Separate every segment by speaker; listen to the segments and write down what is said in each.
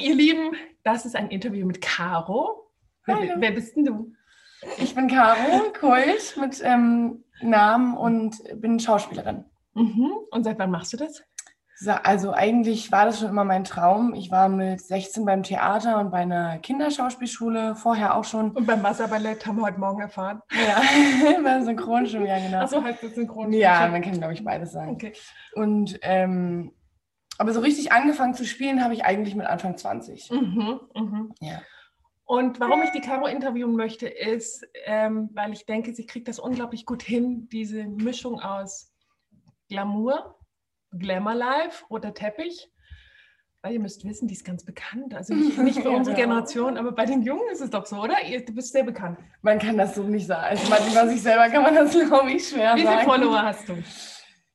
Speaker 1: ihr Lieben, das ist ein Interview mit Caro. Wer, wer bist denn du?
Speaker 2: Ich bin Caro Kulch mit ähm, Namen und bin Schauspielerin.
Speaker 1: Mhm. Und seit wann machst du das?
Speaker 2: Also eigentlich war das schon immer mein Traum. Ich war mit 16 beim Theater und bei einer Kinderschauspielschule, vorher auch schon.
Speaker 1: Und beim Wasserballett haben wir heute Morgen erfahren.
Speaker 2: Ja, beim Synchronschwimmen, ja genau.
Speaker 1: Achso, heißt das Synchronschwimmen?
Speaker 2: Ja, man kann glaube ich beides sagen.
Speaker 1: Okay.
Speaker 2: Und ähm, aber so richtig angefangen zu spielen habe ich eigentlich mit Anfang 20.
Speaker 1: Mhm, mhm.
Speaker 2: Ja.
Speaker 1: Und warum ich die Caro interviewen möchte, ist, ähm, weil ich denke, sie kriegt das unglaublich gut hin, diese Mischung aus Glamour, Glamour Life, roter Teppich. Weil ihr müsst wissen, die ist ganz bekannt. Also nicht, nicht für unsere
Speaker 2: Ja.
Speaker 1: Generation, aber bei den Jungen ist es doch so, oder? Ihr, du bist sehr bekannt.
Speaker 2: Man kann das so nicht sagen. Also man- über sich selber kann man das glaube ich schwer
Speaker 1: Wie viele
Speaker 2: sagen.
Speaker 1: Follower hast du?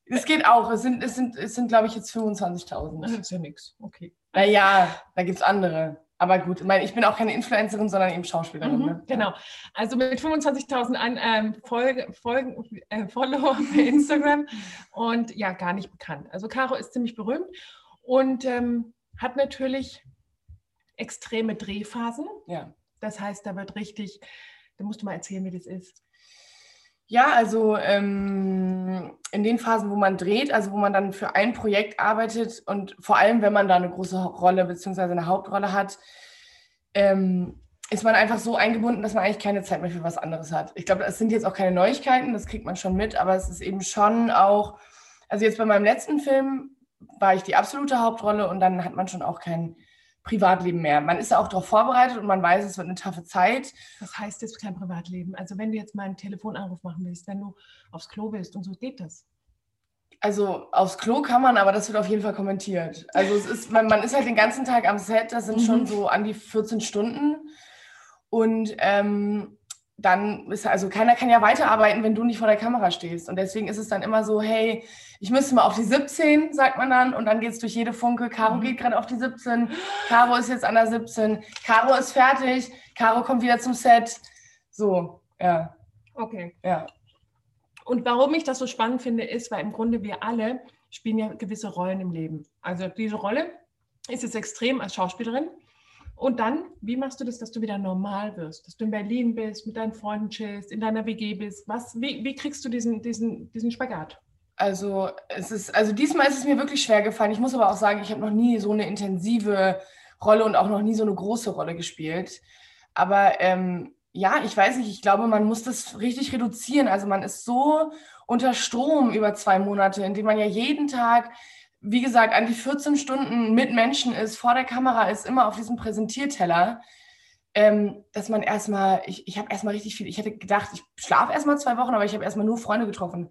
Speaker 2: Es geht auch. Es sind, es sind, es sind glaube ich jetzt 25.000.
Speaker 1: Das ist ja nichts. Okay.
Speaker 2: Naja, da gibt es andere. Aber gut, ich, meine, ich bin auch keine Influencerin, sondern eben Schauspielerin.
Speaker 1: Mhm,
Speaker 2: ne?
Speaker 1: genau. Also mit 25.000 an ähm, Folge, Folgen, äh, Follower bei Instagram und ja, gar nicht bekannt. Also Caro ist ziemlich berühmt und ähm, hat natürlich extreme Drehphasen.
Speaker 2: Ja.
Speaker 1: Das heißt, da wird richtig, da musst du mal erzählen, wie das ist.
Speaker 2: Ja, also ähm, in den Phasen, wo man dreht, also wo man dann für ein Projekt arbeitet und vor allem, wenn man da eine große Rolle bzw. eine Hauptrolle hat, ähm, ist man einfach so eingebunden, dass man eigentlich keine Zeit mehr für was anderes hat. Ich glaube, das sind jetzt auch keine Neuigkeiten, das kriegt man schon mit, aber es ist eben schon auch, also jetzt bei meinem letzten Film war ich die absolute Hauptrolle und dann hat man schon auch kein Privatleben mehr. Man ist ja auch darauf vorbereitet und man weiß, es wird eine taffe Zeit.
Speaker 1: Was heißt das kein Privatleben? Also wenn du jetzt mal einen Telefonanruf machen willst, wenn du aufs Klo willst und so geht das.
Speaker 2: Also aufs Klo kann man, aber das wird auf jeden Fall kommentiert. Also es ist, man, man ist halt den ganzen Tag am Set, das sind
Speaker 1: Mhm.
Speaker 2: schon so an die 14 Stunden. Und ähm, dann ist also keiner kann ja weiterarbeiten, wenn du nicht vor der Kamera stehst. Und deswegen ist es dann immer so, hey, ich müsste mal auf die 17, sagt man dann, und dann geht es durch jede Funke. Caro
Speaker 1: Mhm.
Speaker 2: geht gerade auf die 17, Caro ist jetzt an der 17, Caro ist fertig, Caro kommt wieder zum Set. So, ja,
Speaker 1: Okay.
Speaker 2: ja.
Speaker 1: Und warum ich das so spannend finde, ist, weil im Grunde wir alle spielen ja gewisse Rollen im Leben. Also diese Rolle ist jetzt extrem als Schauspielerin. Und dann, wie machst du das, dass du wieder normal wirst? Dass du in Berlin bist, mit deinen Freunden chillst, in deiner WG bist? Was, wie, wie kriegst du diesen, diesen, diesen Spagat?
Speaker 2: Also es ist, also diesmal ist es mir wirklich schwer gefallen. Ich muss aber auch sagen, ich habe noch nie so eine intensive Rolle und auch noch nie so eine große Rolle gespielt. Aber ähm, ja, ich weiß nicht, ich glaube, man muss das richtig reduzieren. Also man ist so unter Strom über zwei Monate, indem man ja jeden Tag, wie gesagt, an die 14 Stunden mit Menschen ist, vor der Kamera ist, immer auf diesem Präsentierteller. Ähm, dass man erstmal, ich, ich habe erstmal richtig viel, ich hätte gedacht, ich schlafe erstmal zwei Wochen, aber ich habe erstmal nur Freunde getroffen.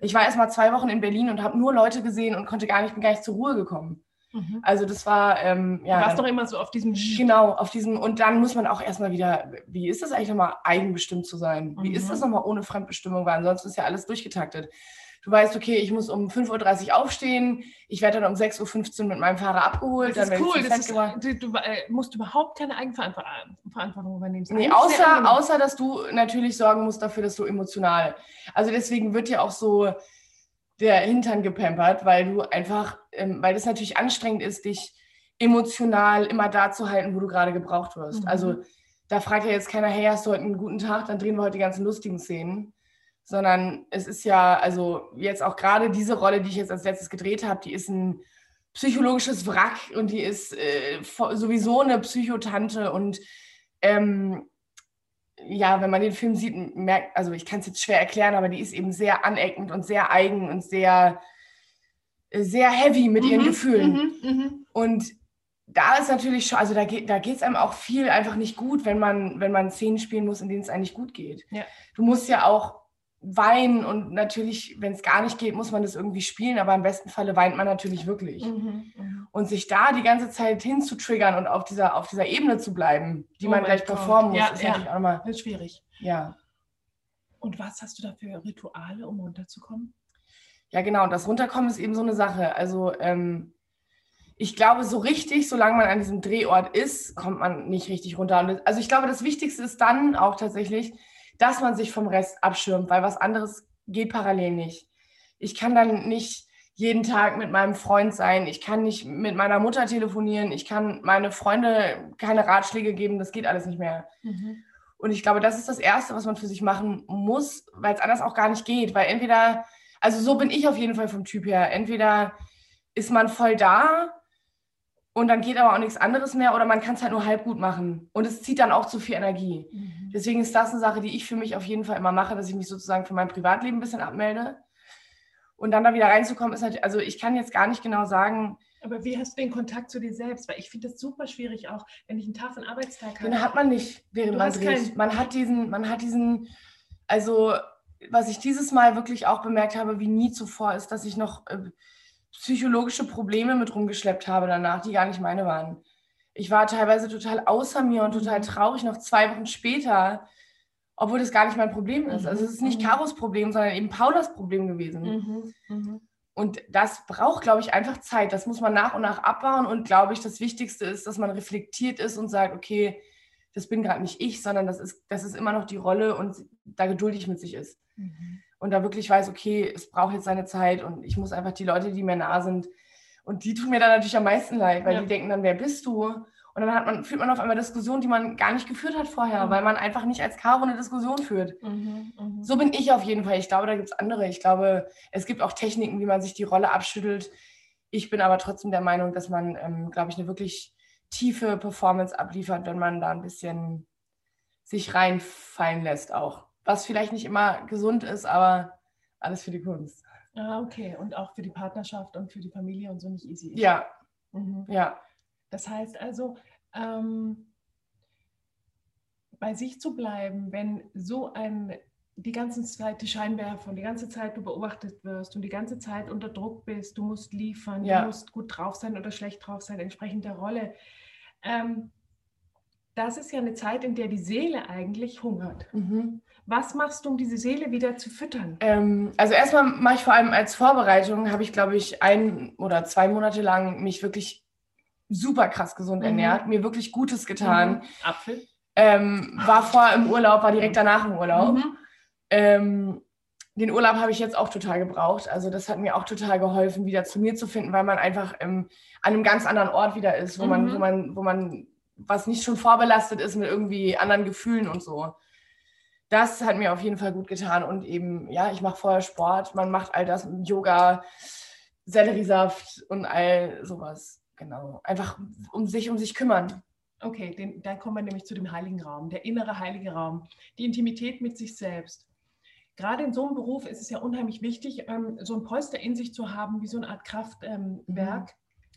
Speaker 2: Ich war erst mal zwei Wochen in Berlin und habe nur Leute gesehen und konnte gar nicht, bin gar nicht zur Ruhe gekommen.
Speaker 1: Mhm.
Speaker 2: Also das war, ähm, ja.
Speaker 1: du warst
Speaker 2: dann-
Speaker 1: doch immer so auf diesem
Speaker 2: Genau, auf diesem, und dann muss man auch erstmal wieder, wie ist das eigentlich nochmal, eigenbestimmt zu sein? Wie ist
Speaker 1: Mhm.
Speaker 2: das nochmal ohne Fremdbestimmung? Weil ansonsten ist ja alles durchgetaktet. Du weißt, okay, ich muss um 5.30 Uhr aufstehen, ich werde dann um 6.15 Uhr mit meinem Fahrer abgeholt,
Speaker 1: Das ist cool. Das ist, du, du äh, musst überhaupt keine Eigenverantwortung übernehmen.
Speaker 2: Nee, außer, außer, dass du natürlich sorgen musst dafür, dass du emotional. Also deswegen wird ja auch so der Hintern gepampert, weil du einfach, ähm, weil das natürlich anstrengend ist, dich emotional immer da zu halten, wo du gerade gebraucht wirst.
Speaker 1: Mhm.
Speaker 2: Also da fragt ja jetzt keiner, hey, hast du heute einen guten Tag, dann drehen wir heute die ganzen lustigen Szenen. Sondern es ist ja, also jetzt auch gerade diese Rolle, die ich jetzt als letztes gedreht habe, die ist ein psychologisches Wrack und die ist äh, sowieso eine Psychotante und ähm, ja, wenn man den Film sieht, merkt, also ich kann es jetzt schwer erklären, aber die ist eben sehr aneckend und sehr eigen und sehr, sehr heavy mit ihren
Speaker 1: Mhm,
Speaker 2: Gefühlen.
Speaker 1: mhm, mhm.
Speaker 2: Und da ist natürlich schon, also da geht da es einem auch viel einfach nicht gut, wenn man, wenn man Szenen spielen muss, in denen es eigentlich gut geht.
Speaker 1: Ja.
Speaker 2: Du musst ja auch weinen und natürlich, wenn es gar nicht geht, muss man das irgendwie spielen, aber im besten Falle weint man natürlich wirklich.
Speaker 1: Mhm, mhm.
Speaker 2: Und sich da die ganze Zeit hinzutriggern und auf dieser, auf dieser Ebene zu bleiben, die
Speaker 1: Oh
Speaker 2: man gleich
Speaker 1: Gott.
Speaker 2: performen muss,
Speaker 1: Ja,
Speaker 2: ist
Speaker 1: ja.
Speaker 2: natürlich auch
Speaker 1: ist schwierig.
Speaker 2: ja.
Speaker 1: Und was hast du da für Rituale, um runterzukommen?
Speaker 2: Ja, genau. Und das Runterkommen ist eben so eine Sache. Also ähm, ich glaube, so richtig, solange man an diesem Drehort ist, kommt man nicht richtig runter. Also ich glaube, das Wichtigste ist dann auch tatsächlich, dass man sich vom Rest abschirmt, weil was anderes geht parallel nicht. Ich kann dann nicht jeden Tag mit meinem Freund sein. Ich kann nicht mit meiner Mutter telefonieren. Ich kann meine Freunde keine Ratschläge geben. Das geht alles nicht mehr. Mhm. Und ich glaube, das ist das Erste, was man für sich machen muss, weil es anders auch gar nicht geht. Weil entweder, also so bin ich auf jeden Fall vom Typ her. Entweder ist man voll da und dann geht aber auch nichts anderes mehr oder man kann es halt nur halb gut machen. Und es zieht dann auch zu viel Energie. Mhm. Deswegen ist das eine Sache, die ich für mich auf jeden Fall immer mache, dass ich mich sozusagen von meinem Privatleben ein bisschen abmelde und dann da wieder reinzukommen, ist halt, also ich kann jetzt gar nicht genau sagen.
Speaker 1: Aber wie hast du den Kontakt zu dir selbst? Weil ich finde das super schwierig, auch wenn ich einen Tag von Arbeitstag
Speaker 2: habe. Den hat man nicht, während du man dreht. Man hat diesen, man hat diesen, also was ich dieses Mal wirklich auch bemerkt habe, wie nie zuvor, ist, dass ich noch äh, psychologische Probleme mit rumgeschleppt habe danach, die gar nicht meine waren. Ich war teilweise total außer mir und total mhm. traurig, noch zwei Wochen später, obwohl das gar nicht mein Problem ist. Also es ist nicht mhm. Karos Problem, sondern eben Paulas Problem gewesen. Mhm. Mhm. Und das braucht, glaube ich, einfach Zeit. Das muss man nach und nach abbauen. Und glaube ich, das Wichtigste ist, dass man reflektiert ist und sagt, okay, das bin gerade nicht ich, sondern das ist, das ist immer noch die Rolle und da geduldig mit sich ist. Mhm. Und da wirklich weiß, okay, es braucht jetzt seine Zeit und ich muss einfach die Leute, die mir nah sind, und die tun mir dann natürlich am meisten leid, weil ja. die denken dann, wer bist du? Und dann man, führt man auf einmal Diskussionen, die man gar nicht geführt hat vorher, mhm. weil man einfach nicht als Caro eine Diskussion führt. Mhm, mh. So bin ich auf jeden Fall. Ich glaube, da gibt es andere. Ich glaube, es gibt auch Techniken, wie man sich die Rolle abschüttelt. Ich bin aber trotzdem der Meinung, dass man, ähm, glaube ich, eine wirklich tiefe Performance abliefert, wenn man da ein bisschen sich reinfallen lässt auch. Was vielleicht nicht immer gesund ist, aber alles für die Kunst.
Speaker 1: Ah, okay. Und auch für die Partnerschaft und für die Familie und so nicht easy ist.
Speaker 2: Ja. Mhm. Ja.
Speaker 1: Das heißt also, ähm, bei sich zu bleiben, wenn so ein die ganze Zeit die Scheinwerfer und die ganze Zeit du beobachtet wirst und die ganze Zeit unter Druck bist, du musst liefern, ja. du musst gut drauf sein oder schlecht drauf sein, entsprechend der Rolle. Ähm, das ist ja eine Zeit, in der die Seele eigentlich hungert. Mhm. Was machst du, um diese Seele wieder zu füttern?
Speaker 2: Ähm, also erstmal mache ich vor allem als Vorbereitung, habe ich, glaube ich, ein oder zwei Monate lang mich wirklich super krass gesund mhm. ernährt, mir wirklich Gutes getan. Mhm.
Speaker 1: Apfel?
Speaker 2: Ähm, war vor im Urlaub, war direkt danach im Urlaub. Mhm. Ähm, den Urlaub habe ich jetzt auch total gebraucht. Also das hat mir auch total geholfen, wieder zu mir zu finden, weil man einfach ähm, an einem ganz anderen Ort wieder ist, wo mhm. man, wo man, wo man was nicht schon vorbelastet ist mit irgendwie anderen Gefühlen und so. Das hat mir auf jeden Fall gut getan. Und eben, ja, ich mache vorher Sport, man macht all das, Yoga, Selleriesaft und all sowas. Genau. Einfach um sich um sich kümmern.
Speaker 1: Okay, den, dann kommen wir nämlich zu dem heiligen Raum, der innere heilige Raum, die Intimität mit sich selbst. Gerade in so einem Beruf ist es ja unheimlich wichtig, ähm, so ein Polster in sich zu haben, wie so eine Art Kraftwerk, ähm, mhm.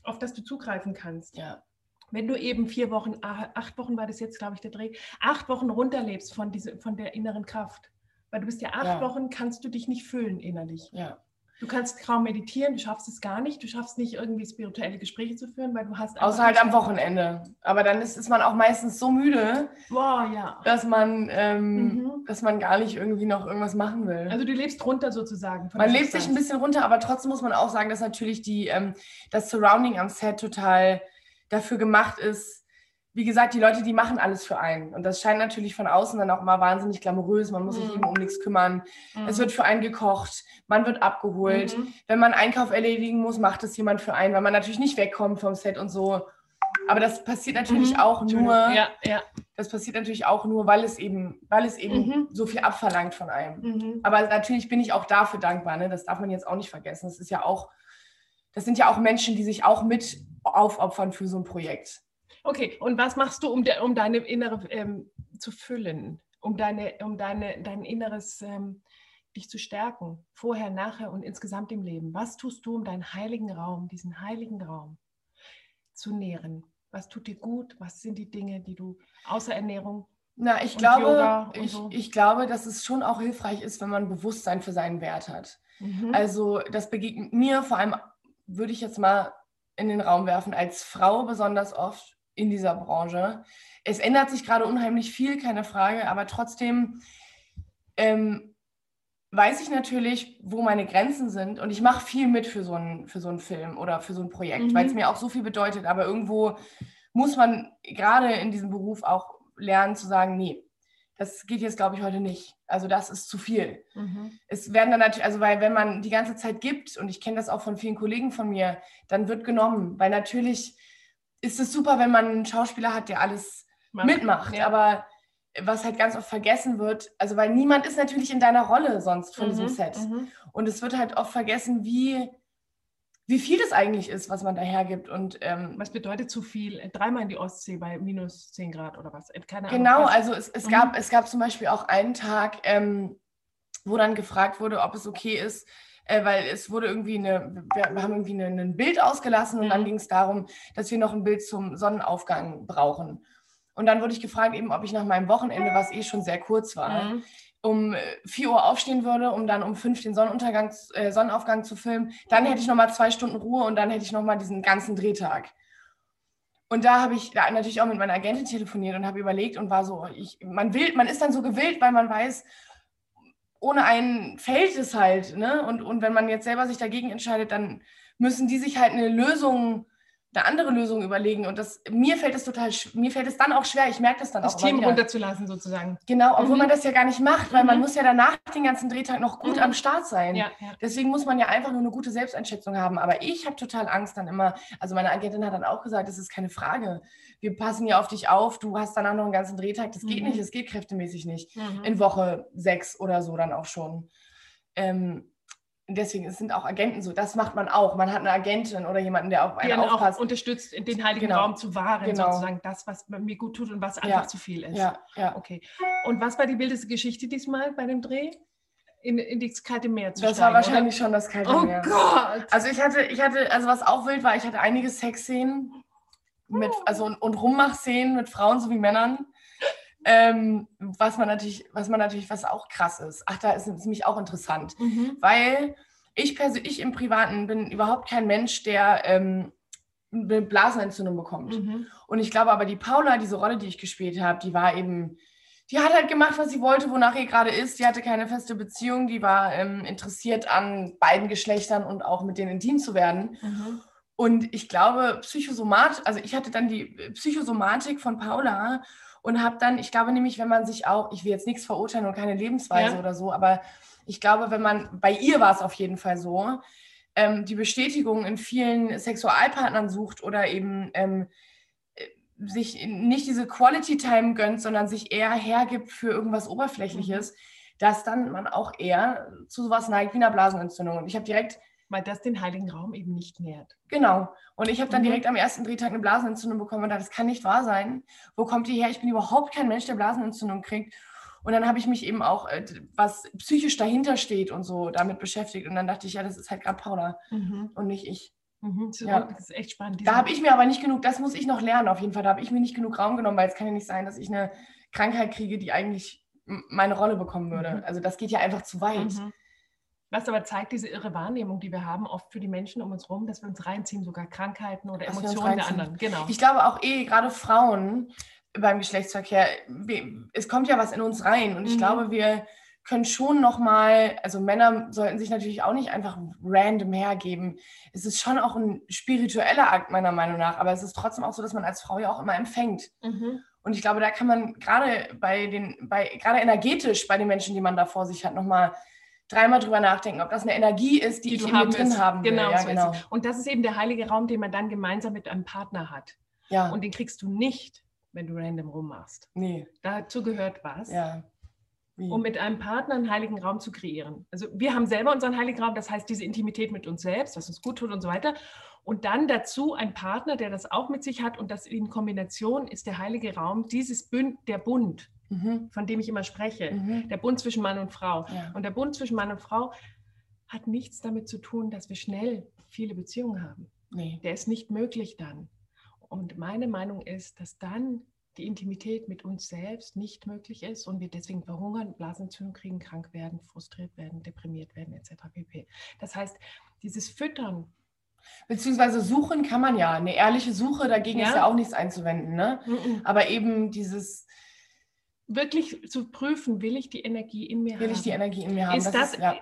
Speaker 1: auf das du zugreifen kannst.
Speaker 2: Ja.
Speaker 1: Wenn du eben vier Wochen, acht Wochen war das jetzt, glaube ich, der Dreh, acht Wochen runterlebst von, diese, von der inneren Kraft. Weil du bist ja acht ja. Wochen, kannst du dich nicht füllen innerlich.
Speaker 2: Ja.
Speaker 1: Du kannst kaum meditieren, du schaffst es gar nicht, du schaffst nicht irgendwie spirituelle Gespräche zu führen, weil du hast.
Speaker 2: Außer halt am Wochenende. Aber dann ist, ist man auch meistens so müde,
Speaker 1: Boah, ja.
Speaker 2: dass, man, ähm, mhm. dass man gar nicht irgendwie noch irgendwas machen will.
Speaker 1: Also du lebst runter sozusagen.
Speaker 2: man lebt sich ein bisschen runter, aber trotzdem muss man auch sagen, dass natürlich die, ähm, das Surrounding am Set total dafür gemacht ist, wie gesagt, die Leute, die machen alles für einen. Und das scheint natürlich von außen dann auch immer wahnsinnig glamourös. Man muss sich mhm. eben um nichts kümmern. Mhm. Es wird für einen gekocht, man wird abgeholt. Mhm. Wenn man Einkauf erledigen muss, macht es jemand für einen, weil man natürlich nicht wegkommt vom Set und so. Aber das passiert natürlich mhm. auch nur.
Speaker 1: Ja, ja.
Speaker 2: Das passiert natürlich auch nur, weil es eben, weil es eben mhm. so viel abverlangt von einem. Mhm. Aber natürlich bin ich auch dafür dankbar. Ne? Das darf man jetzt auch nicht vergessen. Das ist ja auch, das sind ja auch Menschen, die sich auch mit aufopfern für so ein Projekt.
Speaker 1: Okay, und was machst du, um, de, um deine innere ähm, zu füllen, um, deine, um deine, dein inneres ähm, dich zu stärken, vorher, nachher und insgesamt im Leben? Was tust du, um deinen heiligen Raum, diesen heiligen Raum zu nähren? Was tut dir gut? Was sind die Dinge, die du außer Ernährung
Speaker 2: na, ich glaube, ich, so. ich glaube, dass es schon auch hilfreich ist, wenn man Bewusstsein für seinen Wert hat. Mhm. Also das begegnet mir vor allem, würde ich jetzt mal in den Raum werfen, als Frau besonders oft, in dieser Branche. Es ändert sich gerade unheimlich viel, keine Frage, aber trotzdem ähm, weiß ich natürlich, wo meine Grenzen sind und ich mache viel mit für so einen, für so einen Film oder für so ein Projekt, mhm. weil es mir auch so viel bedeutet, aber irgendwo muss man gerade in diesem Beruf auch lernen zu sagen, nee, das geht jetzt, glaube ich, heute nicht. Also das ist zu viel. Mhm. Es werden dann natürlich, also weil wenn man die ganze Zeit gibt, und ich kenne das auch von vielen Kollegen von mir, dann wird genommen, weil natürlich ist es super, wenn man einen Schauspieler hat, der alles Mann. mitmacht, ja. aber was halt ganz oft vergessen wird, also weil niemand ist natürlich in deiner Rolle sonst von mhm. diesem Set. Mhm. Und es wird halt oft vergessen, wie wie viel das eigentlich ist, was man da hergibt. Und, ähm,
Speaker 1: was bedeutet zu viel? Dreimal in die Ostsee bei minus 10 Grad oder was?
Speaker 2: Keine Ahnung. Genau, also es, es, mhm. gab, es gab zum Beispiel auch einen Tag, ähm, wo dann gefragt wurde, ob es okay ist, äh, weil es wurde irgendwie eine, wir, wir haben irgendwie eine, ein Bild ausgelassen und mhm. dann ging es darum, dass wir noch ein Bild zum Sonnenaufgang brauchen. Und dann wurde ich gefragt, eben, ob ich nach meinem Wochenende, was eh schon sehr kurz war, mhm um 4 äh, Uhr aufstehen würde, um dann um 5 den Sonnenuntergang, äh, Sonnenaufgang zu filmen, dann hätte ich nochmal zwei Stunden Ruhe und dann hätte ich nochmal diesen ganzen Drehtag. Und da habe ich da natürlich auch mit meiner Agentin telefoniert und habe überlegt und war so, ich, man will, man ist dann so gewillt, weil man weiß, ohne einen fällt es halt. Ne? Und, und wenn man jetzt selber sich dagegen entscheidet, dann müssen die sich halt eine Lösung eine andere Lösung überlegen. Und das, mir fällt es total, mir fällt es dann auch schwer, ich merke das dann
Speaker 1: das auch. Das Team runterzulassen sozusagen.
Speaker 2: Genau, obwohl mhm. man das ja gar nicht macht, weil mhm. man muss ja danach den ganzen Drehtag noch gut mhm. am Start sein. Ja, ja. Deswegen muss man ja einfach nur eine gute Selbsteinschätzung haben. Aber ich habe total Angst dann immer, also meine Agentin hat dann auch gesagt, das ist keine Frage. Wir passen ja auf dich auf, du hast danach noch einen ganzen Drehtag. Das geht mhm. nicht, das geht kräftemäßig nicht. Mhm. In Woche sechs oder so dann auch schon. Ähm, deswegen sind auch Agenten so. Das macht man auch. Man hat eine Agentin oder jemanden, der auf einen
Speaker 1: der aufpasst. Auch unterstützt, den heiligen genau. Raum zu wahren, genau. sozusagen das, was mir gut tut und was einfach ja. zu viel ist.
Speaker 2: Ja, ja.
Speaker 1: Okay. Und was war die wildeste Geschichte diesmal bei dem Dreh? In, in das kalte Meer
Speaker 2: zu Das steigen, war wahrscheinlich oder? schon das kalte oh Meer. Oh Gott! Also ich hatte, ich hatte, also was auch wild war, ich hatte einige Sexszenen mit, oh. also und, und Rummachszenen mit Frauen sowie Männern. Ähm, was man natürlich, was man natürlich, was auch krass ist. Ach, da ist es nämlich auch interessant, mhm. weil ich persönlich im Privaten bin überhaupt kein Mensch, der ähm, eine Blasenentzündung bekommt. Mhm. Und ich glaube aber, die Paula, diese Rolle, die ich gespielt habe, die war eben, die hat halt gemacht, was sie wollte, wonach ihr gerade ist. Die hatte keine feste Beziehung, die war ähm, interessiert an beiden Geschlechtern und auch mit denen intim zu werden. Mhm. Und ich glaube, Psychosomat, also ich hatte dann die Psychosomatik von Paula und habe dann, ich glaube nämlich, wenn man sich auch, ich will jetzt nichts verurteilen und keine Lebensweise ja. oder so, aber ich glaube, wenn man, bei ihr war es auf jeden Fall so, ähm, die Bestätigung in vielen Sexualpartnern sucht oder eben ähm, äh, sich nicht diese Quality Time gönnt, sondern sich eher hergibt für irgendwas Oberflächliches, mhm. dass dann man auch eher zu sowas neigt wie einer Blasenentzündung. Und ich habe direkt
Speaker 1: weil das den heiligen Raum eben nicht nährt.
Speaker 2: Genau. Und ich habe dann mhm. direkt am ersten Drehtag eine Blasenentzündung bekommen und dachte, das kann nicht wahr sein. Wo kommt die her? Ich bin überhaupt kein Mensch, der Blasenentzündung kriegt. Und dann habe ich mich eben auch, äh, was psychisch dahinter steht und so, damit beschäftigt. Und dann dachte ich, ja, das ist halt gerade Paula mhm. und nicht ich.
Speaker 1: Mhm, ja. Das ist echt spannend.
Speaker 2: Da habe ich mir aber nicht genug, das muss ich noch lernen auf jeden Fall. Da habe ich mir nicht genug Raum genommen, weil es kann ja nicht sein, dass ich eine Krankheit kriege, die eigentlich meine Rolle bekommen würde. Mhm. Also das geht ja einfach zu weit. Mhm.
Speaker 1: Was aber zeigt diese irre Wahrnehmung, die wir haben, oft für die Menschen um uns herum, dass wir uns reinziehen, sogar Krankheiten oder Emotionen der anderen.
Speaker 2: Genau. Ich glaube auch eh, gerade Frauen beim Geschlechtsverkehr, es kommt ja was in uns rein und ich mhm. glaube, wir können schon nochmal, also Männer sollten sich natürlich auch nicht einfach random hergeben. Es ist schon auch ein spiritueller Akt meiner Meinung nach, aber es ist trotzdem auch so, dass man als Frau ja auch immer empfängt. Mhm. Und ich glaube, da kann man gerade bei den, bei, gerade energetisch bei den Menschen, die man da vor sich hat, nochmal dreimal drüber nachdenken, ob das eine Energie ist, die, die ich in mir drin haben
Speaker 1: will. Genau, ja, so genau. Und das ist eben der heilige Raum, den man dann gemeinsam mit einem Partner hat. Ja. Und den kriegst du nicht, wenn du random rummachst.
Speaker 2: Nee.
Speaker 1: Dazu gehört was.
Speaker 2: Ja.
Speaker 1: Wie? Um mit einem Partner einen heiligen Raum zu kreieren. Also wir haben selber unseren heiligen Raum, das heißt diese Intimität mit uns selbst, was uns gut tut und so weiter. Und dann dazu ein Partner, der das auch mit sich hat und das in Kombination ist der heilige Raum, dieses Bünd, der Bund, mhm. von dem ich immer spreche, mhm. der Bund zwischen Mann und Frau. Ja. Und der Bund zwischen Mann und Frau hat nichts damit zu tun, dass wir schnell viele Beziehungen haben. Nee. Der ist nicht möglich dann. Und meine Meinung ist, dass dann die Intimität mit uns selbst nicht möglich ist und wir deswegen verhungern, Blasenentzündung kriegen, krank werden, frustriert werden, deprimiert werden etc. pp. Das heißt, dieses Füttern
Speaker 2: Beziehungsweise suchen kann man ja. Eine ehrliche Suche, dagegen ja. ist ja auch nichts einzuwenden. Ne? Mhm. Aber eben dieses,
Speaker 1: wirklich zu prüfen, will ich die Energie in mir
Speaker 2: will haben? Will ich die Energie in mir haben?
Speaker 1: Ist, das, das ist, ja.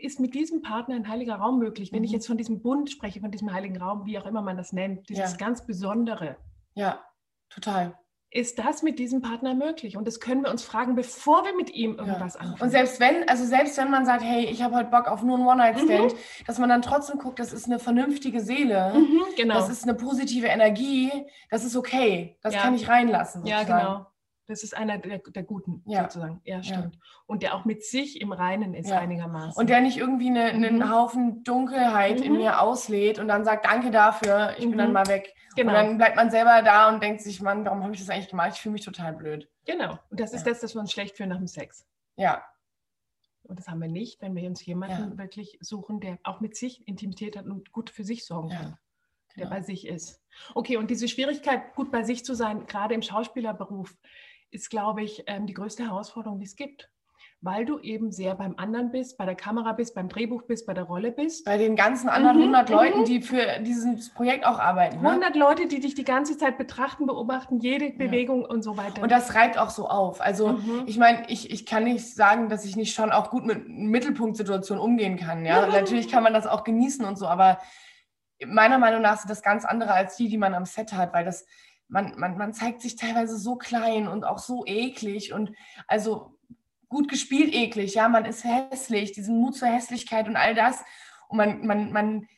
Speaker 1: ist, mit diesem Partner ein heiliger Raum möglich? Wenn mhm. ich jetzt von diesem Bund spreche, von diesem heiligen Raum, wie auch immer man das nennt, dieses ja. ganz Besondere.
Speaker 2: Ja, total.
Speaker 1: Ist das mit diesem Partner möglich? Und das können wir uns fragen, bevor wir mit ihm irgendwas
Speaker 2: ja.
Speaker 1: anfangen.
Speaker 2: Und selbst wenn, also selbst wenn man sagt, hey, ich habe heute Bock auf nur einen One-Night-Stand, mhm. dass man dann trotzdem guckt, das ist eine vernünftige Seele, mhm, genau. das ist eine positive Energie, das ist okay, das ja. kann ich reinlassen.
Speaker 1: Sozusagen. Ja, genau. Das ist einer der, der Guten ja. sozusagen. Ja, stimmt. Ja. Und der auch mit sich im Reinen ist ja. einigermaßen.
Speaker 2: Und der nicht irgendwie eine, einen mhm. Haufen Dunkelheit mhm. in mir auslädt und dann sagt, danke dafür, ich mhm. bin dann mhm. mal weg. Genau. Und dann bleibt man selber da und denkt sich, Mann, warum habe ich das eigentlich gemacht? Ich fühle mich total blöd.
Speaker 1: Genau. Und das ist das, dass wir uns schlecht fühlen nach dem Sex.
Speaker 2: Ja.
Speaker 1: Und das haben wir nicht, wenn wir uns jemanden wirklich suchen, der auch mit sich Intimität hat und gut für sich sorgen kann der genau. bei sich ist. Okay, und diese Schwierigkeit, gut bei sich zu sein, gerade im Schauspielerberuf, ist, glaube ich, ähm, die größte Herausforderung, die es gibt. Weil du eben sehr beim anderen bist, bei der Kamera bist, beim Drehbuch bist, bei der Rolle bist.
Speaker 2: Bei den ganzen anderen mhm, 100 Leuten, mhm. die für dieses Projekt auch arbeiten.
Speaker 1: Ne? 100 Leute, die dich die ganze Zeit betrachten, beobachten, jede Bewegung und so weiter.
Speaker 2: Und das reibt auch so auf. Also mhm. ich meine, ich, ich kann nicht sagen, dass ich nicht schon auch gut mit Mittelpunktsituationen umgehen kann. Ja? Natürlich kann man das auch genießen und so, aber meiner Meinung nach sind das ganz andere als die, die man am Set hat, weil das man, man, man zeigt sich teilweise so klein und auch so eklig und also gut gespielt eklig, ja, man ist hässlich, diesen Mut zur Hässlichkeit und all das und man, man, man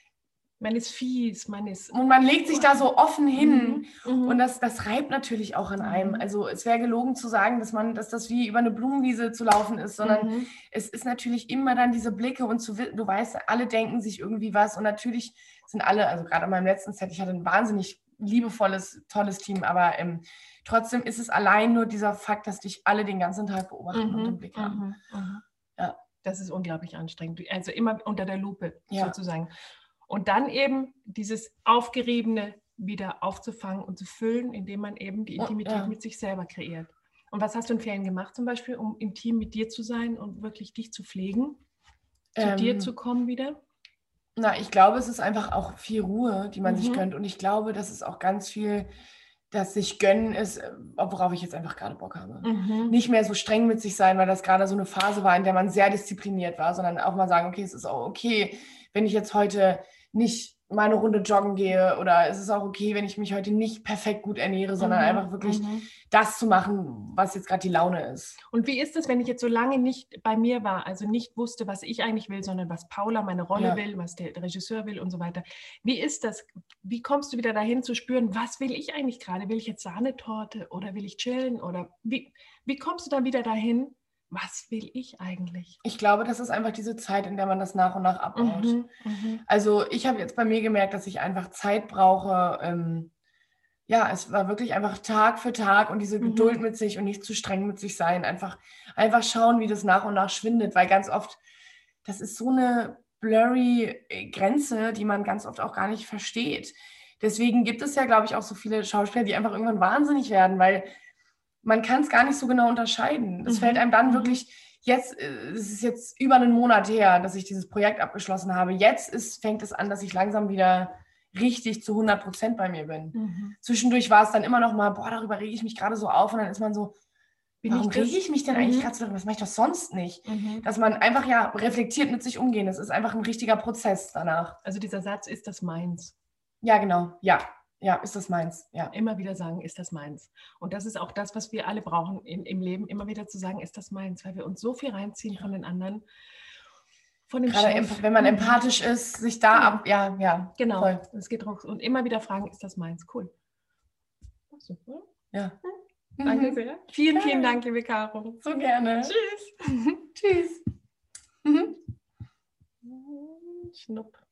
Speaker 1: man ist fies, man ist.
Speaker 2: Und man legt sich da so offen hin. Mhm. mhm. Und das, das reibt natürlich auch an einem. Mhm. Also es wäre gelogen zu sagen, dass man, dass das wie über eine Blumenwiese zu laufen ist, sondern mhm. es ist natürlich immer dann diese Blicke und zu du weißt, alle denken sich irgendwie was. Und natürlich sind alle, also gerade an meinem letzten Set, ich hatte ein wahnsinnig liebevolles, tolles Team, aber ähm, trotzdem ist es allein nur dieser Fakt, dass dich alle den ganzen Tag beobachten mhm, und im Blick haben. Mhm,
Speaker 1: mhm. Ja. Das ist unglaublich anstrengend. Also immer unter der Lupe ja. sozusagen. Und dann eben dieses Aufgeriebene wieder aufzufangen und zu füllen, indem man eben die Intimität ja. mit sich selber kreiert. Und was hast du in Ferien gemacht zum Beispiel, um intim mit dir zu sein und wirklich dich zu pflegen, zu ähm, dir zu kommen wieder?
Speaker 2: Na, ich glaube, es ist einfach auch viel Ruhe, die man mhm. sich gönnt. Und ich glaube, dass es auch ganz viel, das sich gönnen ist, äh, worauf ich jetzt einfach gerade Bock habe. Mhm. Nicht mehr so streng mit sich sein, weil das gerade so eine Phase war, in der man sehr diszipliniert war, sondern auch mal sagen, okay, es ist auch okay, wenn ich jetzt heute nicht mal eine Runde joggen gehe oder es ist auch okay, wenn ich mich heute nicht perfekt gut ernähre, sondern mhm, einfach wirklich mhm. das zu machen, was jetzt gerade die Laune ist.
Speaker 1: Und wie ist es, wenn ich jetzt so lange nicht bei mir war, also nicht wusste, was ich eigentlich will, sondern was Paula, meine Rolle ja. will, was der Regisseur will und so weiter. Wie ist das? Wie kommst du wieder dahin zu spüren, was will ich eigentlich gerade? Will ich jetzt Sahnetorte oder will ich chillen oder wie, wie kommst du dann wieder dahin, was will ich eigentlich?
Speaker 2: Ich glaube, das ist einfach diese Zeit, in der man das nach und nach abbaut. Mhm, mhm. also ich habe jetzt bei mir gemerkt, dass ich einfach Zeit brauche. Ähm, ja, es war wirklich einfach Tag für Tag und diese mhm. Geduld mit sich und nicht zu streng mit sich sein. Einfach, einfach schauen, wie das nach und nach schwindet, weil ganz oft, das ist so eine blurry äh, Grenze, die man ganz oft auch gar nicht versteht. Deswegen gibt es ja, glaube ich, auch so viele Schauspieler, die einfach irgendwann wahnsinnig werden, weil man kann es gar nicht so genau unterscheiden. Es mhm. fällt einem dann mhm. wirklich, jetzt, äh, es ist jetzt über einen Monat her, dass ich dieses Projekt abgeschlossen habe. Jetzt ist, fängt es an, dass ich langsam wieder richtig zu 100 Prozent bei mir bin. Mhm. Zwischendurch war es dann immer noch mal, boah, darüber rege ich mich gerade so auf und dann ist man so, bin warum ich rege ich mich denn eigentlich mhm. gerade so darüber? Das mache ich doch sonst nicht. Mhm. Dass man einfach ja reflektiert mit sich umgehen. Das ist einfach ein richtiger Prozess danach.
Speaker 1: Also dieser Satz, ist das meins?
Speaker 2: Ja, genau. Ja, ja, ist das meins. Ja.
Speaker 1: Immer wieder sagen, ist das meins. Und das ist auch das, was wir alle brauchen in, im Leben, immer wieder zu sagen, ist das meins, weil wir uns so viel reinziehen von den anderen.
Speaker 2: Von dem Gerade Chef. wenn man empathisch ist, sich da genau. ab, ja, ja.
Speaker 1: Genau. Voll. Es geht ruck. Und immer wieder fragen, ist das meins? Cool.
Speaker 2: So, ja.
Speaker 1: Hm. Danke mhm. sehr. Vielen, vielen Dank, liebe Caro.
Speaker 2: So gerne.
Speaker 1: Tschüss. Tschüss. Mhm. Schnupp.